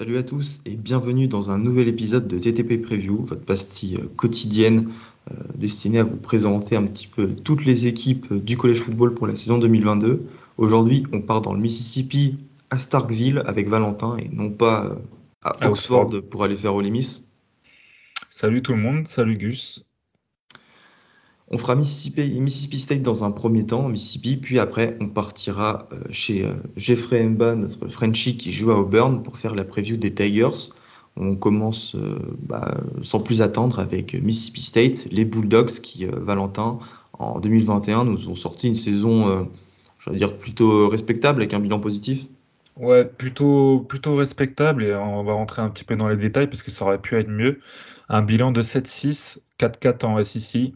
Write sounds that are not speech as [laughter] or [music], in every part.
Salut à tous et bienvenue dans un nouvel épisode de TTP Preview, votre pastille euh, quotidienne euh, destinée à vous présenter un petit peu toutes les équipes du collège football pour la saison 2022. Aujourd'hui, on part dans le Mississippi à Starkville avec Valentin et non pas euh, à Oxford, pour aller faire Ole Miss. Salut tout le monde, salut Gus. On fera Mississippi, State dans un premier temps, Mississippi, puis après on partira euh, chez euh, Jeffrey Mba, notre Frenchie qui joue à Auburn, pour faire la preview des Tigers. On commence euh, bah, sans plus attendre avec Mississippi State, les Bulldogs qui, Valentin, en 2021, nous ont sorti une saison, je vais dire, plutôt respectable avec un bilan positif. Ouais, plutôt, plutôt respectable et on va rentrer un petit peu dans les détails parce que ça aurait pu être mieux. Un bilan de 7-6, 4-4 en SEC,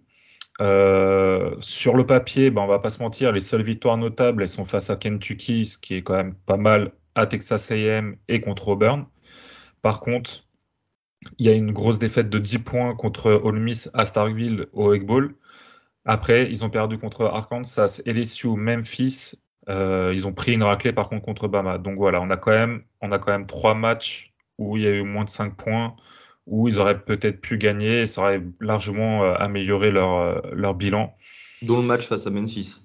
euh, sur le papier, ben, on va pas se mentir, les seules victoires notables, elles sont face à Kentucky, ce qui est quand même pas mal, à Texas A&M et contre Auburn. Par contre, il y a une grosse défaite de 10 points contre Ole Miss à Starkville au Egg. Après, ils ont perdu contre Arkansas, LSU, Memphis. Euh, ils ont pris une raclée par contre contre Bama. Donc voilà, on a quand même, on a quand même trois matchs où il y a eu moins de 5 points où ils auraient peut-être pu gagner et ça aurait largement euh, amélioré leur, euh, leur bilan. Dont le match face à Memphis.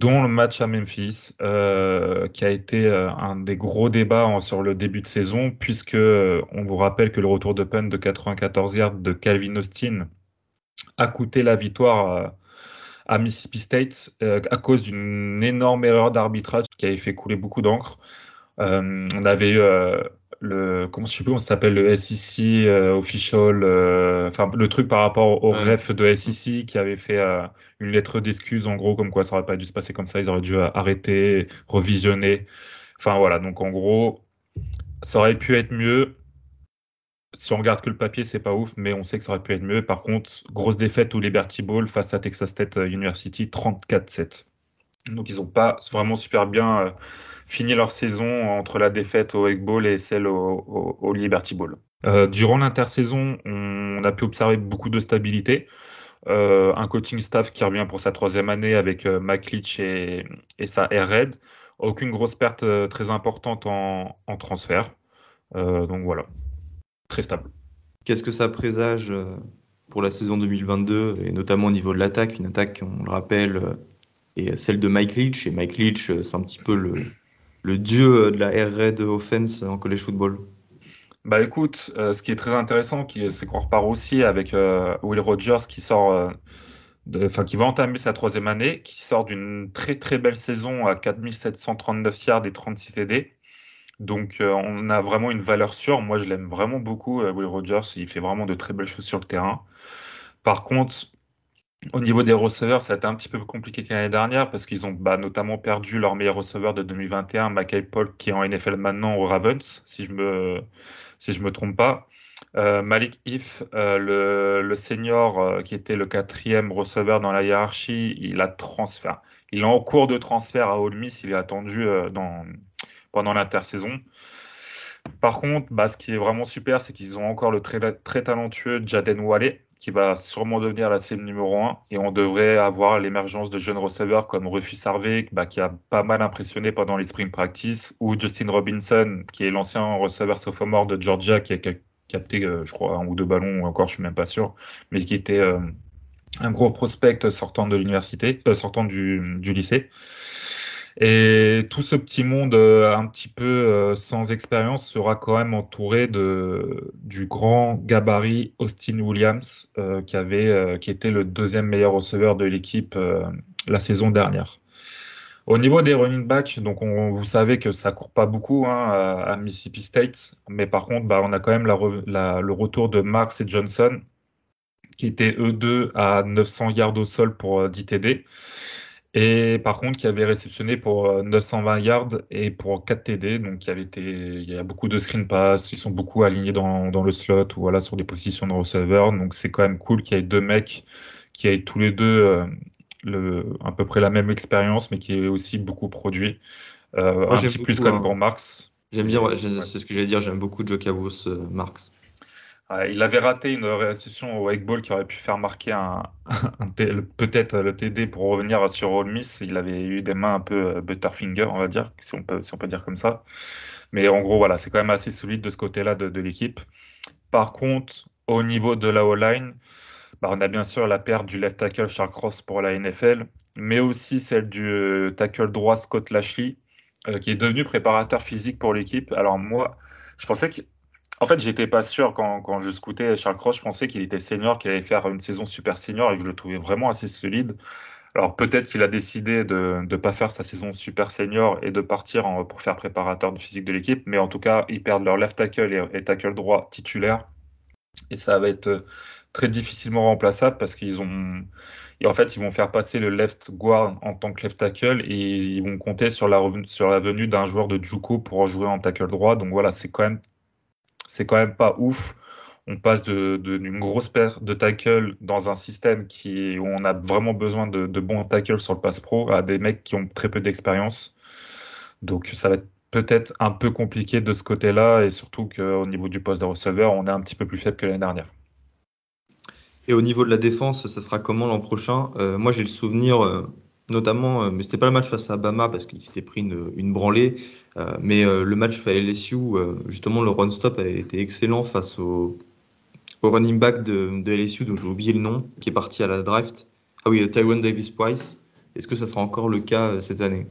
Dont le match à Memphis, euh, qui a été un des gros débats sur le début de saison, puisque on vous rappelle que le retour de punt de 94 yards de Calvin Austin a coûté la victoire à Mississippi State à cause d'une énorme erreur d'arbitrage qui avait fait couler beaucoup d'encre. on avait eu le comment je sais plus comment ça s'appelle le SEC euh, official euh, enfin le truc par rapport au ref de SEC qui avait fait euh, une lettre d'excuse en gros comme quoi ça aurait pas dû se passer comme ça. Ils auraient dû arrêter revisionner. Enfin voilà. Donc en gros ça aurait pu être mieux. Si on regarde que le papier c'est pas ouf mais on sait que ça aurait pu être mieux. Par contre grosse défaite au Liberty Bowl face à Texas State University 34-7 donc ils ont pas vraiment super bien fini leur saison entre la défaite au Egg Bowl et celle au, Liberty Bowl. Euh, durant l'intersaison, on a pu observer beaucoup de stabilité. Euh, un coaching staff qui revient pour sa troisième année avec euh, Mike Leach et, sa Air Red. Aucune grosse perte très importante en, transfert. donc voilà, très stable. Qu'est-ce que ça présage pour la saison 2022 et notamment au niveau de l'attaque? Une attaque, on le rappelle, est celle de Mike Leach. Et Mike Leach, c'est un petit peu le, le dieu de la air raid offense en college football Bah écoute, euh, ce qui est très intéressant, c'est qu'on repart aussi avec euh, Will Rogers qui sort, euh, enfin qui va entamer sa troisième année, qui sort d'une très très belle saison à 4739 yards et 36 TD. Donc on a vraiment une valeur sûre. Moi je l'aime vraiment beaucoup, Will Rogers. Il fait vraiment de très belles choses sur le terrain. Par contre, au niveau des receveurs, ça a été un petit peu plus compliqué que l'année dernière parce qu'ils ont bah, notamment perdu leur meilleur receveur de 2021, Mackay Paul, qui est en NFL maintenant au Ravens, si je me, si je me trompe pas. Euh, Malik If, euh, le, le, senior euh, qui était le quatrième receveur dans la hiérarchie, il a transfert. Il est en cours de transfert à Ole Miss, il est attendu dans, pendant l'intersaison. Par contre, bah, ce qui est vraiment super, c'est qu'ils ont encore le très, très talentueux Jaden Wale, qui va sûrement devenir la cible numéro 1. Et on devrait avoir l'émergence de jeunes receveurs comme Rufus Harvey, bah, qui a pas mal impressionné pendant les spring practice, ou Justin Robinson, qui est l'ancien receveur sophomore de Georgia, qui a capté, euh, je crois, un ou deux ballons, encore, je suis même pas sûr, mais qui était euh, un gros prospect sortant de l'université, euh, sortant du, du lycée. Et tout ce petit monde euh, un petit peu euh, sans expérience sera quand même entouré de, du grand gabarit Austin Williams, euh, qui, avait, qui était le deuxième meilleur receveur de l'équipe la saison dernière. Au niveau des running backs, donc on, vous savez que ça court pas beaucoup hein, à, Mississippi State, mais par contre, bah, on a quand même la, le retour de Marks et Johnson, qui étaient eux deux à 900 yards au sol pour 10 TD. Et par contre, qui avait réceptionné pour 920 euh, yards et pour 4 TD. Donc, il y, avait été, il y a beaucoup de screen pass. Ils sont beaucoup alignés dans, dans le slot ou voilà, sur des positions de receveur. Donc, c'est quand même cool qu'il y ait deux mecs qui a tous les deux le, à peu près la même expérience, mais qui est aussi beaucoup produit. un petit plus comme hein. pour Marx. J'aime bien, c'est ce que j'allais dire, j'aime beaucoup Joe Cabos, Marx il avait raté une restitution au Wake Ball qui aurait pu faire marquer un, [laughs] peut-être le TD pour revenir sur Ole Miss. Il avait eu des mains un peu euh, butterfinger, on va dire, si on peut, si on peut dire comme ça. Mais en gros, voilà, c'est quand même assez solide de ce côté-là de, l'équipe. Par contre, au niveau de la O-line, bah, on a bien sûr la perte du left tackle Charles Cross pour la NFL, mais aussi celle du euh, tackle droit Scott Lashley, euh, qui est devenu préparateur physique pour l'équipe. Alors moi, je pensais que en fait, j'étais pas sûr quand, quand je scoutais Charles Cross, je pensais qu'il était senior, qu'il allait faire une saison super senior et que je le trouvais vraiment assez solide. Alors peut-être qu'il a décidé de ne pas faire sa saison super senior et de partir pour faire préparateur de physique de l'équipe, mais en tout cas, ils perdent leur left tackle et, tackle droit titulaire. Et ça va être euh, très difficilement remplaçable parce qu'ils ont. Et en fait, ils vont faire passer le left guard en tant que left tackle et ils vont compter sur la, sur la venue d'un joueur de Juco pour jouer en tackle droit. Donc voilà, c'est quand même c'est quand même pas ouf. On passe d'une grosse paire de tackles dans un système où on a vraiment besoin de, bons tackles sur le pass pro à des mecs qui ont très peu d'expérience. Donc ça va être peut-être un peu compliqué de ce côté-là et surtout qu'au niveau du poste de receveur, on est un petit peu plus faible que l'année dernière. Et au niveau de la défense, ça sera comment l'an prochain? Euh, Moi, j'ai le souvenir, euh, notamment, euh, mais c'était pas le match face à Bama parce qu'il s'était pris une, branlée, euh, mais euh, le match face à LSU, justement, le run-stop a été excellent face au, running back de, LSU, dont j'ai oublié le nom, qui est parti à la draft. Ah oui, Tyrone Davis Price. Est-ce que ça sera encore le cas cette année?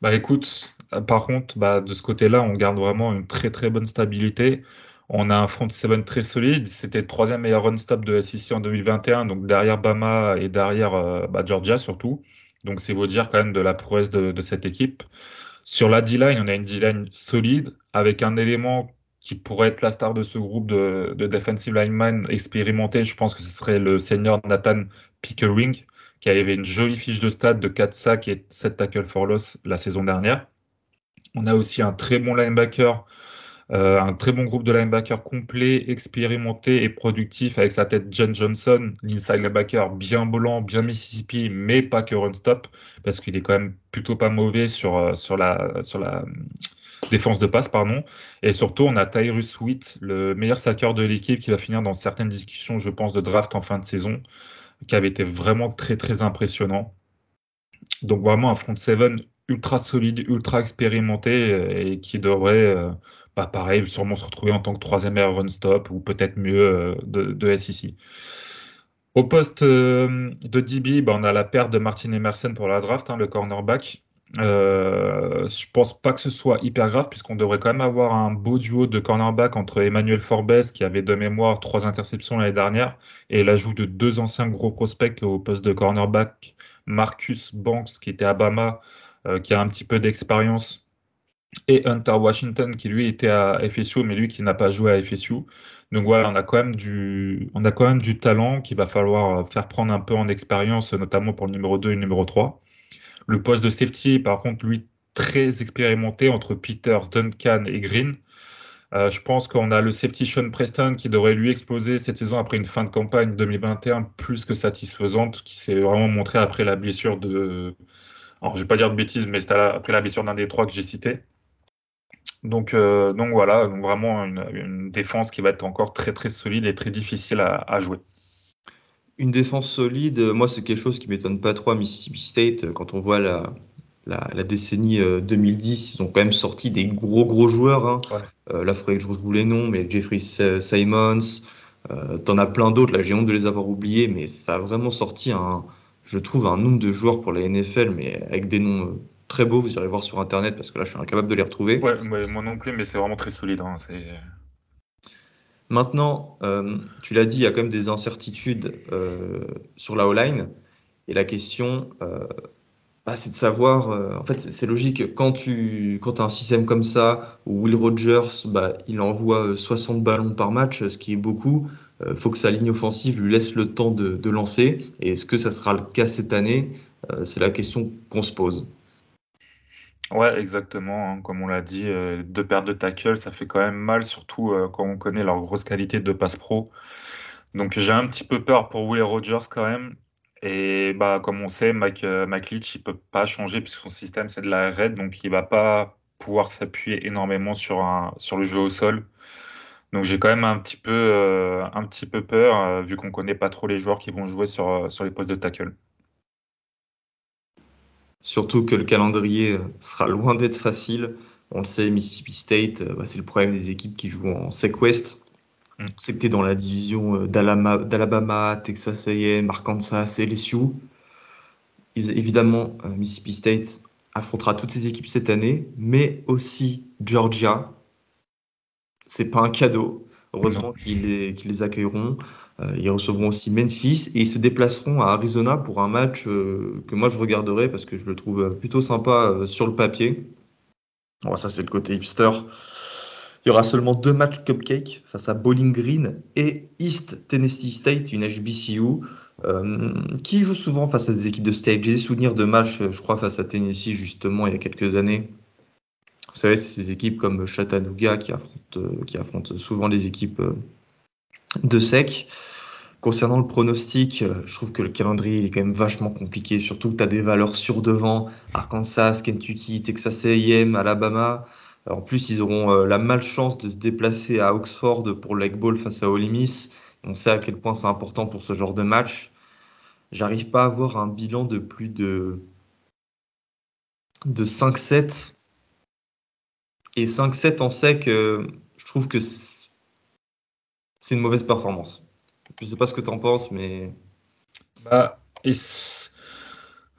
Bah écoute, par contre, bah, de ce côté-là, on garde vraiment une très très bonne stabilité. On a un front seven très solide. C'était le troisième meilleur run stop de SEC en 2021, donc derrière Bama et derrière bah, Georgia surtout. Donc c'est vous dire quand même de la prouesse de, cette équipe. Sur la D-line, on a une D-line solide avec un élément qui pourrait être la star de ce groupe de, defensive lineman expérimenté. Je pense que ce serait le senior Nathan Pickering, qui avait une jolie fiche de stade de 4 sacs et 7 tackles for loss la saison dernière. On a aussi un très bon linebacker euh, un très bon groupe de linebackers complet, expérimenté et productif avec sa tête Jen Johnson, l'inside linebacker bien blanc, bien Mississippi, mais pas que run stop, parce qu'il est quand même plutôt pas mauvais sur, euh, sur la, sur la euh, défense de passe, pardon. Et surtout, on a Tyrus Witt, le meilleur sacker de l'équipe, qui va finir dans certaines discussions, je pense, de draft en fin de saison, qui avait été vraiment très, très impressionnant. Donc vraiment un front seven ultra solide, ultra expérimenté et qui devrait bah, pareil, sûrement se retrouver en tant que troisième meilleur run stop ou peut-être mieux euh, de, SEC. Au poste euh, de DB, bah, on a la perte de Martin Emerson pour la draft, hein, le cornerback. Euh, je pense pas que ce soit hyper grave puisqu'on devrait quand même avoir un beau duo de cornerback entre Emmanuel Forbes qui avait de mémoire trois interceptions l'année dernière et l'ajout de deux anciens gros prospects au poste de cornerback, Marcus Banks qui était à Bama, euh, qui a un petit peu d'expérience et Hunter Washington qui lui était à FSU, mais lui qui n'a pas joué à FSU. Donc voilà, on a quand même du, on a quand même du talent qu'il va falloir euh, faire prendre un peu en expérience, notamment pour le numéro 2 et le numéro 3. Le poste de safety, par contre, lui, très expérimenté entre Peters, Duncan et Green. Euh, je pense qu'on a le safety Sean Preston qui devrait lui exploser cette saison après une fin de campagne 2021 plus que satisfaisante, qui s'est vraiment montré après la blessure de. Alors, je vais pas dire de bêtises, mais c'était après la blessure d'un des trois que j'ai cité. Donc, euh, donc voilà, donc vraiment une, défense qui va être encore très très solide et très difficile à, jouer. Une défense solide, moi c'est quelque chose qui m'étonne pas trop à Mississippi State. Quand on voit la, la, décennie 2010, euh, ils ont quand même sorti des gros gros joueurs. Hein. Euh, là, il faudrait que je retrouve les noms, mais Jeffrey Simons, t'en as plein d'autres. Là, j'ai honte de les avoir oubliés, mais ça a vraiment sorti un, je trouve, un nombre de joueurs pour la NFL, mais avec des noms très beau, vous irez voir sur internet parce que là je suis incapable de les retrouver. Ouais, moi non plus, mais c'est vraiment très solide. Hein, Maintenant, euh, tu l'as dit, il y a quand même des incertitudes euh, sur la O-line. Et la question, euh, bah, c'est de savoir, en fait, c'est logique, quand tu quand as un système comme ça, où Will Rogers, bah, il envoie 60 ballons par match, ce qui est beaucoup, il faut que sa ligne offensive lui laisse le temps de, lancer. Et est-ce que ça sera le cas cette année? C'est la question qu'on se pose. Ouais, exactement. Hein. Comme on l'a dit, euh, deux paires de tackles, ça fait quand même mal, surtout euh, quand on connaît leur grosse qualité de passe pro. Donc j'ai un petit peu peur pour Will Rogers quand même. Et bah, comme on sait, Mike, euh, Mike il peut pas changer puisque son système, c'est de la raid, donc il va pas pouvoir s'appuyer énormément sur le jeu au sol. Donc j'ai quand même un petit peu, euh, un petit peu peur, euh, vu qu'on connaît pas trop les joueurs qui vont jouer sur, sur les postes de tackle. Surtout que le calendrier sera loin d'être facile. On le sait, Mississippi State, bah, c'est le problème des équipes qui jouent en SEC West. Mm. C'était dans la division d'Alabama, Texas A&M, Arkansas LSU. évidemment, euh, Mississippi State affrontera toutes ces équipes cette année, mais aussi Georgia. C'est pas un cadeau. Heureusement qu'ils les, accueilleront. Euh, ils recevront aussi Memphis et ils se déplaceront à Arizona pour un match euh, que moi je regarderai parce que je le trouve plutôt sympa sur le papier. ça c'est le côté hipster. Il y aura seulement deux matchs cupcake face à Bowling Green et East Tennessee State, une HBCU, euh, qui joue souvent face à des équipes de state. J'ai des souvenirs de matchs, je crois, face à Tennessee, justement, il y a quelques années. Vous savez, ces équipes comme Chattanooga qui affrontent, euh, qui souvent les équipes euh, de SEC. Concernant le pronostic, je trouve que le calendrier est quand même vachement compliqué, surtout que tu as des valeurs sur devant, Arkansas, Kentucky, Texas AM, Alabama. En plus, ils auront euh, la malchance de se déplacer à Oxford pour le Ball face à Ole Miss. On sait à quel point c'est important pour ce genre de match. J'arrive pas à avoir un bilan de plus de, de 5-7. Et 5-7 en sec, je trouve que c'est une mauvaise performance. Je sais pas ce que tu en penses, mais. Bah,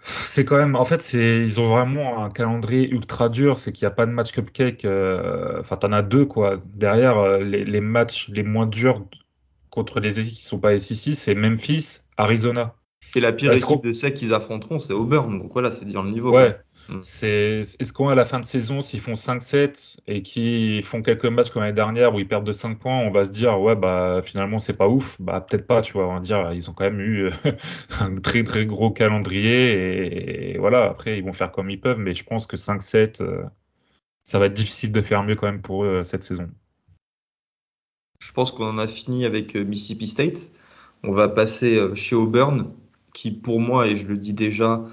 c'est quand même, en fait, ils ont vraiment un calendrier ultra dur. C'est qu'il n'y a pas de match cupcake. Euh, enfin, t'en as deux, quoi. Derrière, euh, les, matchs les moins durs contre les équipes qui sont pas SEC, c'est Memphis, Arizona. Et la pire équipe de sec qu'ils affronteront, c'est Auburn. Donc voilà, c'est dire le niveau. Ouais. Mm. C'est, est-ce qu'on à la fin de saison, s'ils font 5-7 et qu'ils font quelques matchs comme l'année dernière où ils perdent de 5 points, on va se dire ouais bah finalement c'est pas ouf, bah peut-être pas, tu vois, on va dire ils ont quand même eu [laughs] un très très gros calendrier et, voilà après ils vont faire comme ils peuvent, mais je pense que 5-7 euh, ça va être difficile de faire mieux quand même pour eux euh, cette saison. Je pense qu'on en a fini avec euh, Mississippi State. On va passer chez Auburn, qui pour moi, et je le dis déjà,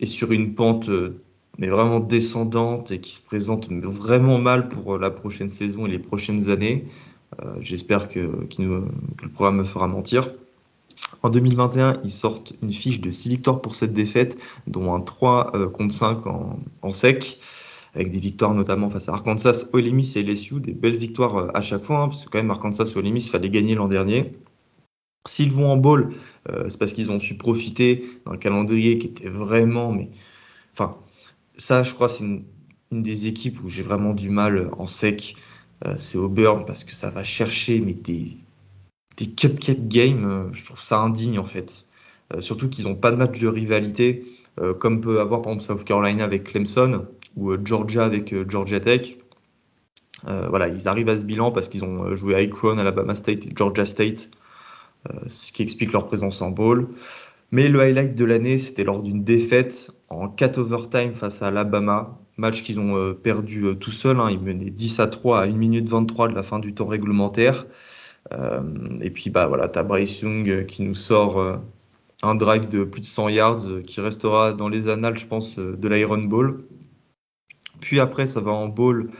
est sur une pente euh, mais vraiment descendante et qui se présente vraiment mal pour euh, la prochaine saison et les prochaines années. Euh, j'espère que, le programme me fera mentir. En 2021, ils sortent une fiche de 6 victoires pour cette défaite, dont un 3 contre 5 en, sec, avec des victoires notamment face à Arkansas, Ole Miss et LSU, des belles victoires à chaque fois, hein, parce que quand même Arkansas et Ole Miss, fallait gagner l'an dernier. S'ils vont en bowl, euh, c'est parce qu'ils ont su profiter d'un calendrier qui était vraiment. Mais, enfin, ça, je crois, c'est une, des équipes où j'ai vraiment du mal en sec. Euh, c'est Auburn parce que ça va chercher mais des, des cupcake games. Euh, je trouve ça indigne en fait. surtout qu'ils n'ont pas de match de rivalité comme peut avoir par exemple South Carolina avec Clemson ou Georgia avec Georgia Tech. voilà, ils arrivent à ce bilan parce qu'ils ont joué à Akron, Alabama State et Georgia State. Euh, ce qui explique leur présence en bowl. Mais le highlight de l'année, c'était lors d'une défaite en 4 overtime face à Alabama, match qu'ils ont euh, perdu euh, tout seul. Hein. Ils menaient 10 à 3 à 1 minute 23 de la fin du temps réglementaire. et puis bah voilà, as Bryce Young qui nous sort un drive de plus de 100 yards qui restera dans les annales, je pense, de l'Iron Bowl. Puis après, ça va en bowl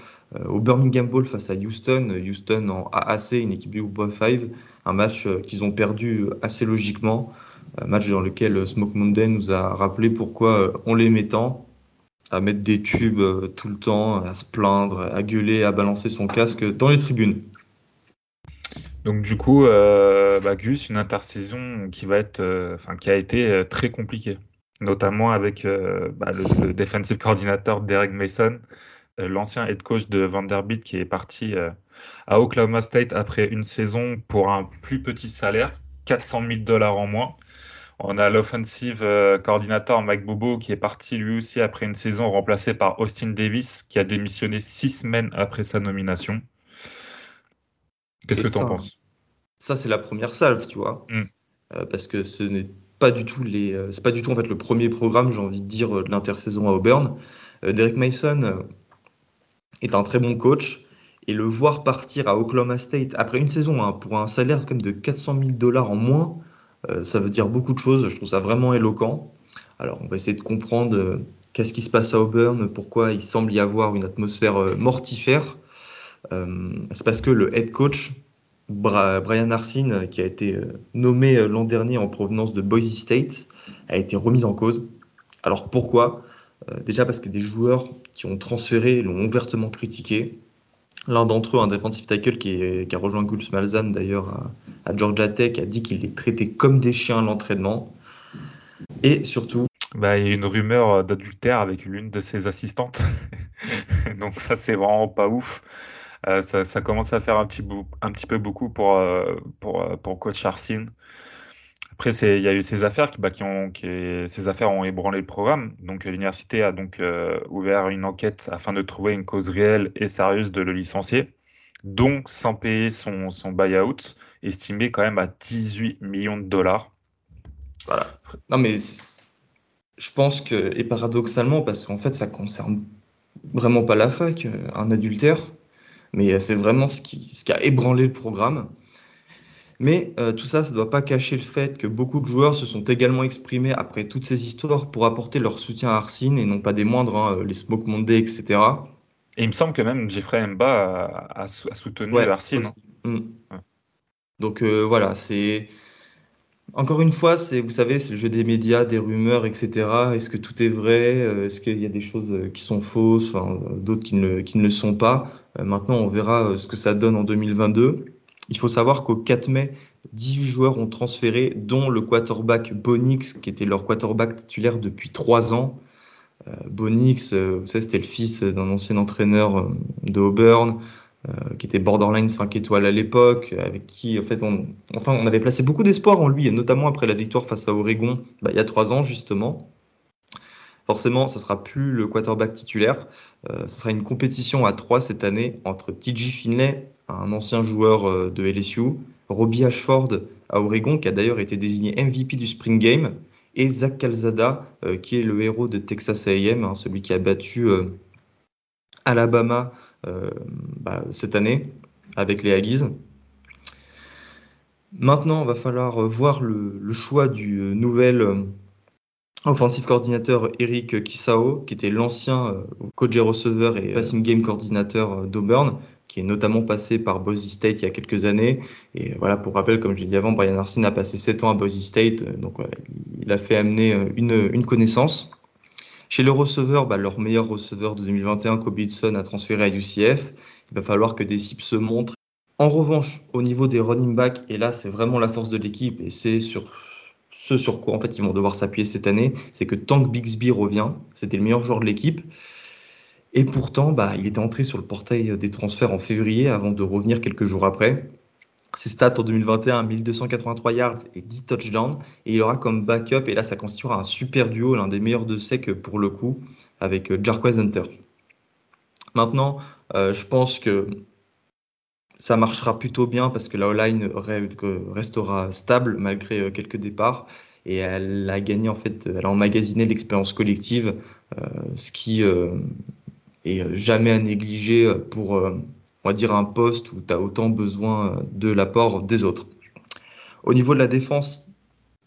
au Birmingham Bowl face à Houston. Houston en AAC, une équipe du groupe 5 un match euh, qu'ils ont perdu assez logiquement, un match dans lequel Smoke Monday nous a rappelé pourquoi euh, on les met tant, à mettre des tubes euh, tout le temps, à se plaindre, à gueuler, à balancer son casque dans les tribunes. Donc du coup, euh, bah, Gus, une intersaison qui va être, enfin qui a été très compliquée, notamment avec bah, le, defensive coordinator Derek Mason, l'ancien head coach de Vanderbilt qui est parti à Oklahoma State après une saison pour un plus petit salaire, 400 000 dollars en moins. On a l'offensive euh, coordinateur Mike Bobo qui est parti lui aussi après une saison remplacé par Austin Davis qui a démissionné six semaines après sa nomination. Qu'est-ce que tu en penses? Ça, c'est la première salve, tu vois. Mm. Euh, parce que ce n'est pas du tout les, euh, c'est pas du tout en fait le premier programme, j'ai envie de dire, de l'intersaison à Auburn. Derek Mason est un très bon coach et le voir partir à Oklahoma State après une saison hein, pour un salaire comme de 400 000 dollars en moins, ça veut dire beaucoup de choses. Je trouve ça vraiment éloquent. Alors, on va essayer de comprendre qu'est-ce qui se passe à Auburn, pourquoi il semble y avoir une atmosphère mortifère. C'est parce que le head coach, Brian Arsene, qui a été nommé l'an dernier en provenance de Boise State, a été remis en cause. Alors pourquoi? Déjà parce que des joueurs qui ont transféré l'ont ouvertement critiqué. L'un d'entre eux, un defensive tackle qui, a rejoint Gus Malzahn d'ailleurs à, Georgia Tech, a dit qu'il les traitait comme des chiens à l'entraînement. Et surtout. Bah, il y a une rumeur d'adultère avec l'une de ses assistantes. [laughs] Donc ça, c'est vraiment pas ouf. Euh, ça, commence à faire un petit, peu beaucoup pour, euh, pour, euh, coach Arsene. Après, il y a eu ces affaires qui, bah, ont, ces affaires ont ébranlé le programme. Donc, l'université a donc euh, ouvert une enquête afin de trouver une cause réelle et sérieuse de le licencier, donc sans payer son, son buyout, estimé quand même à 18 millions de dollars. Voilà. Non, mais je pense que, et paradoxalement, parce qu'en fait, ça concerne vraiment pas la fac, un adultère, mais c'est vraiment ce qui a ébranlé le programme. Mais euh, tout ça, ça ne doit pas cacher le fait que beaucoup de joueurs se sont également exprimés après toutes ces histoires pour apporter leur soutien à Arsene et non pas des moindres, hein, les Smoke Monday, etc. Et il me semble que même Jeffrey Mba a, soutenu Arsene. Hein. Mm. Donc euh, voilà, c'est. Encore une fois, c'est, vous savez, c'est le jeu des médias, des rumeurs, etc. Est-ce que tout est vrai? Euh, Est-ce qu'il y a des choses qui sont fausses, d'autres qui ne, qui ne le sont pas Maintenant, on verra ce que ça donne en 2022. Il faut savoir qu'au 4 mai, 18 joueurs ont transféré, dont le quarterback Bonix, qui était leur quarterback titulaire depuis 3 ans. Euh, Bonix, euh, vous savez, c'était le fils d'un ancien entraîneur euh, de Auburn, qui était borderline 5 étoiles à l'époque, avec qui, en fait, on, enfin, on avait placé beaucoup d'espoir en lui, et notamment après la victoire face à Oregon, bah, il y a 3 ans, justement. Forcément, ça sera plus le quarterback titulaire. ça sera une compétition à 3 cette année entre TJ Finlay un ancien joueur euh, de LSU, Robbie Ashford à Oregon, qui a d'ailleurs été désigné MVP du Spring Game, et Zach Calzada, euh, qui est le héros de Texas AM, hein, celui qui a battu euh, Alabama bah, cette année avec les Aggies. Maintenant, il va falloir voir le, choix du nouvel offensive coordinateur Eric Kisao, qui était l'ancien coach et receveur et passing game coordinateur d'Auburn, qui est notamment passé par Boise State il y a quelques années. Et voilà, pour rappel, comme je l'ai dit avant, Brian Arsene a passé 7 ans à Boise State, euh, donc il a fait amener euh, une, une connaissance. Chez le receveur, bah, leur meilleur receveur de 2021, Kobe Hudson, a transféré à UCF. Il va falloir que des cibles se montrent. En revanche, au niveau des running backs, et là c'est vraiment la force de l'équipe, et c'est sur ce sur quoi ils vont devoir s'appuyer cette année, c'est que Tank Bixby revient, c'était le meilleur joueur de l'équipe. Et pourtant, bah, il était entré sur le portail des transferts en février avant de revenir quelques jours après. Ses stats en 2021, 1283 yards et 10 touchdowns. Et il aura comme backup, et là ça constituera un super duo, l'un des meilleurs de sec pour le coup, avec euh, Jarquez Hunter. Maintenant, euh, je pense que ça marchera plutôt bien parce que la O-line restera stable malgré euh, quelques départs. Et elle a gagné, en fait, elle a emmagasiné l'expérience collective, ce qui euh, jamais à négliger euh, pour, euh, on va dire, un poste où tu as autant besoin de l'apport des autres. Au niveau de la défense,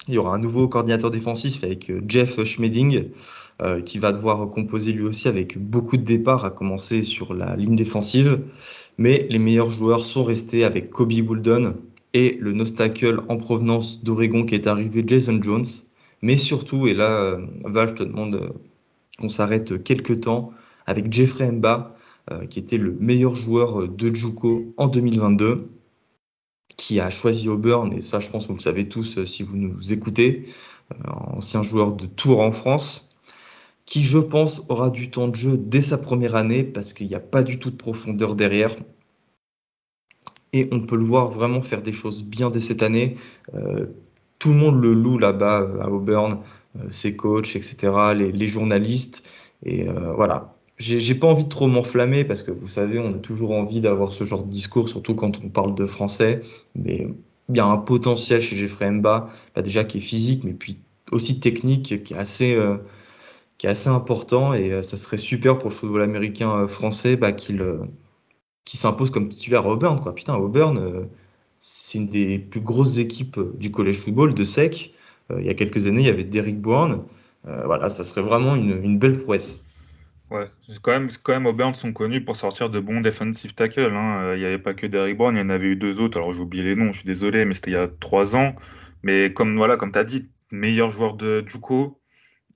il y aura un nouveau coordinateur défensif avec Jeff Schmeding, qui va devoir composer lui aussi avec beaucoup de départs, à commencer sur la ligne défensive. Mais les meilleurs joueurs sont restés avec Kobe Wooldon et le nostacle en provenance d'Oregon qui est arrivé, Jason Jones. Mais surtout, et là, Valve te demande qu'on s'arrête quelques temps, avec Jeffrey Mba, euh, qui était le meilleur joueur euh, de Juco en 2022, qui a choisi Auburn, et ça je pense que vous le savez tous euh, si vous nous écoutez, ancien joueur de Tours en France, qui je pense aura du temps de jeu dès sa première année, parce qu'il n'y a pas du tout de profondeur derrière. Et on peut le voir vraiment faire des choses bien dès cette année. tout le monde le loue là-bas à Auburn, ses coachs, etc., les, journalistes. Et voilà, j'ai pas envie de trop m'enflammer parce que vous savez, on a toujours envie d'avoir ce genre de discours, surtout quand on parle de français. Mais il y a un potentiel chez Jeffrey Mba, déjà qui est physique, mais puis aussi technique, qui est assez, euh, qui est assez important. Et euh, ça serait super pour le football américain euh, français bah, qu'il qui s'impose comme titulaire à Auburn. Quoi. Putain, Auburn, c'est une des plus grosses équipes du college football, de SEC. il y a quelques années, il y avait Derrick Bourne. voilà, ça serait vraiment une, une belle prouesse. Ouais, quand même, quand même Auburn sont connus pour sortir de bons defensive tackles. Hein. Il n'y avait pas que Derrick Brown, il y en avait eu deux autres. Alors j'ai oublié les noms, je suis désolé, mais c'était il y a trois ans. Mais comme voilà, comme tu as dit, meilleur joueur de Juco.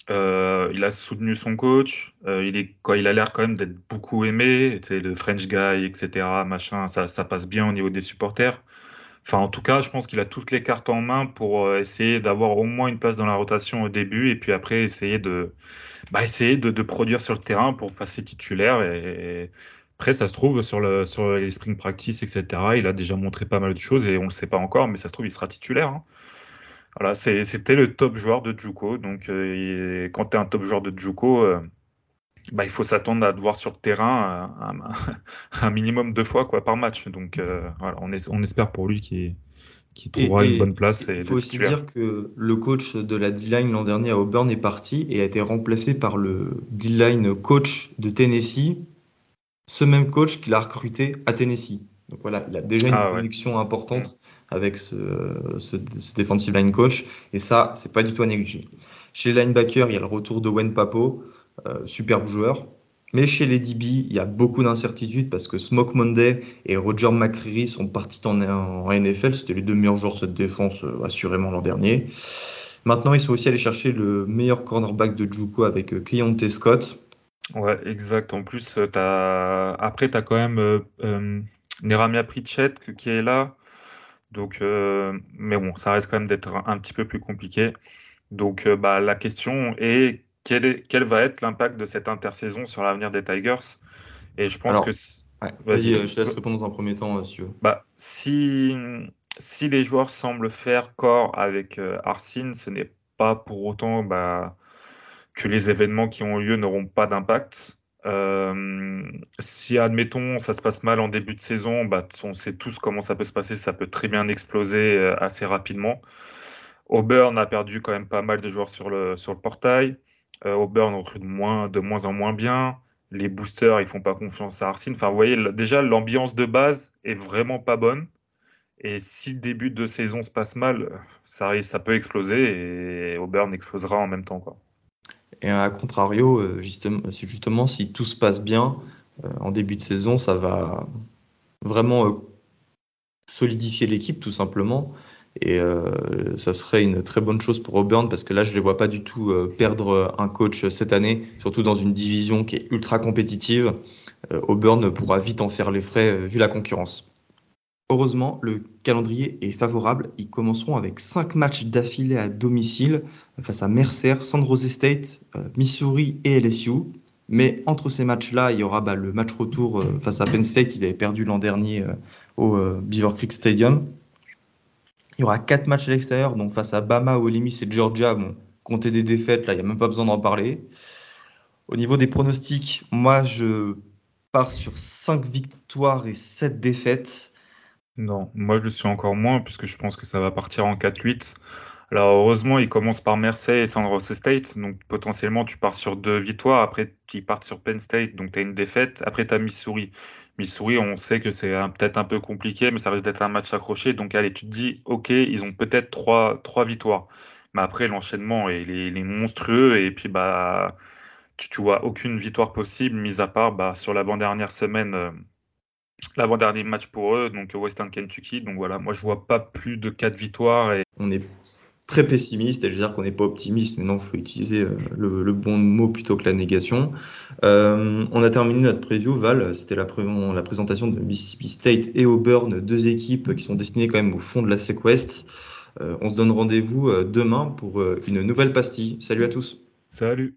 Euh, il a soutenu son coach. Euh, il est, il a l'air quand même d'être beaucoup aimé. Le French guy, etc. Machin, ça, passe bien au niveau des supporters. Enfin, en tout cas, je pense qu'il a toutes les cartes en main pour euh, essayer d'avoir au moins une place dans la rotation au début et puis après essayer de bah, essayer de, produire sur le terrain pour passer titulaire. Et, après, ça se trouve, sur les spring practice, etc., il a déjà montré pas mal de choses et on ne le sait pas encore, mais ça se trouve, il sera titulaire. Hein. Voilà, c'était le top joueur de Juco. Donc, euh, quand tu es un top joueur de Juco, euh, bah, il faut s'attendre à te voir sur le terrain [laughs] un, minimum deux fois quoi, par match. Donc, euh, voilà, on, est, on espère pour lui qu'il qui trouvera une bonne place. Il faut aussi dire que le coach de la D-line l'an dernier à Auburn est parti et a été remplacé par le D-line coach de Tennessee, ce même coach qu'il a recruté à Tennessee. Donc voilà, il a déjà une ah connexion importante mm. Avec ce, ce, defensive line coach et ça, c'est pas du tout à négliger. Chez les linebackers, il y a le retour de Wen Papo, euh, superbe joueur. Mais chez les DB, il y a beaucoup d'incertitudes parce que Smoke Monday et Roger McCreary sont partis en, NFL. C'était les deux meilleurs joueurs de cette défense, euh, assurément l'an dernier. Maintenant, ils sont aussi allés chercher le meilleur cornerback de Juco avec euh, Scott. Ouais, exact. En plus, euh, as... après, tu as quand même euh, Neramia Pritchett qui est là. Donc, mais bon, ça reste quand même d'être un, petit peu plus compliqué. Donc, bah, la question est quel, va être l'impact de cette intersaison sur l'avenir des Tigers? Et je pense que. Vas-y, euh, je te laisse répondre dans un premier temps, euh, si Bah, si, si les joueurs semblent faire corps avec euh, Arsene, ce n'est pas pour autant bah, que les événements qui ont lieu n'auront pas d'impact. Si, admettons, ça se passe mal en début de saison, bah, on sait tous comment ça peut se passer, ça peut très bien exploser assez rapidement. Auburn a perdu quand même pas mal de joueurs sur le, sur le portail. Euh, Auburn recrute de moins en moins bien. Les boosters, ils font pas confiance à Arsene. Enfin, vous voyez, déjà, l'ambiance de base est vraiment pas bonne. Et si le début de saison se passe mal, ça, ça peut exploser et Auburn explosera en même temps. Quoi. Et à contrario, euh, justement, justement, si tout se passe bien euh, en début de saison, ça va vraiment solidifier l'équipe tout simplement. Et euh, ça serait une très bonne chose pour Auburn parce que là, je ne les vois pas du tout euh, perdre un coach cette année, surtout dans une division qui est ultra compétitive. Euh, Auburn pourra vite en faire les frais vu la concurrence. Heureusement, le calendrier est favorable. Ils commenceront avec 5 matchs d'affilée à domicile face à Mercer, San Jose State, Missouri et LSU. Mais entre ces matchs-là, il y aura bah, le match retour face à Penn State qu'ils avaient perdu l'an dernier au Beaver Creek Stadium. Il y aura quatre matchs à l'extérieur, donc face à Bama, Ole Miss et Georgia. Bon, compter des défaites, là, il n'y a même pas besoin d'en parler. Au niveau des pronostics, moi, je pars sur 5 victoires et 7 défaites. Non, moi, je le suis encore moins, puisque je pense que ça va partir en 4-8. Alors, heureusement, il commence par Mercer et San Jose State, donc potentiellement, tu pars sur deux victoires. Après, tu pars sur Penn State, donc tu as une défaite. Après, tu as Missouri. Missouri, on sait que c'est peut-être un peu compliqué, mais ça risque d'être un match accroché. Donc, allez, tu te dis, OK, ils ont peut-être trois, victoires. Mais après, l'enchaînement, est est monstrueux. Et puis, bah, tu, tu vois aucune victoire possible, mis à part bah, sur l'avant-dernière semaine, euh, l'avant-dernier match pour eux, donc Western Kentucky. Donc voilà, moi, je vois pas plus de quatre victoires. Et... On est très pessimiste, et je veux dire qu'on n'est pas optimiste, mais non, il faut utiliser euh, le, bon mot plutôt que la négation. Euh, on a terminé notre preview, Val, c'était la, la, présentation de Mississippi State et Auburn, deux équipes qui sont destinées quand même au fond de la SEC euh, on se donne rendez-vous demain pour une nouvelle pastille. Salut à tous. Salut.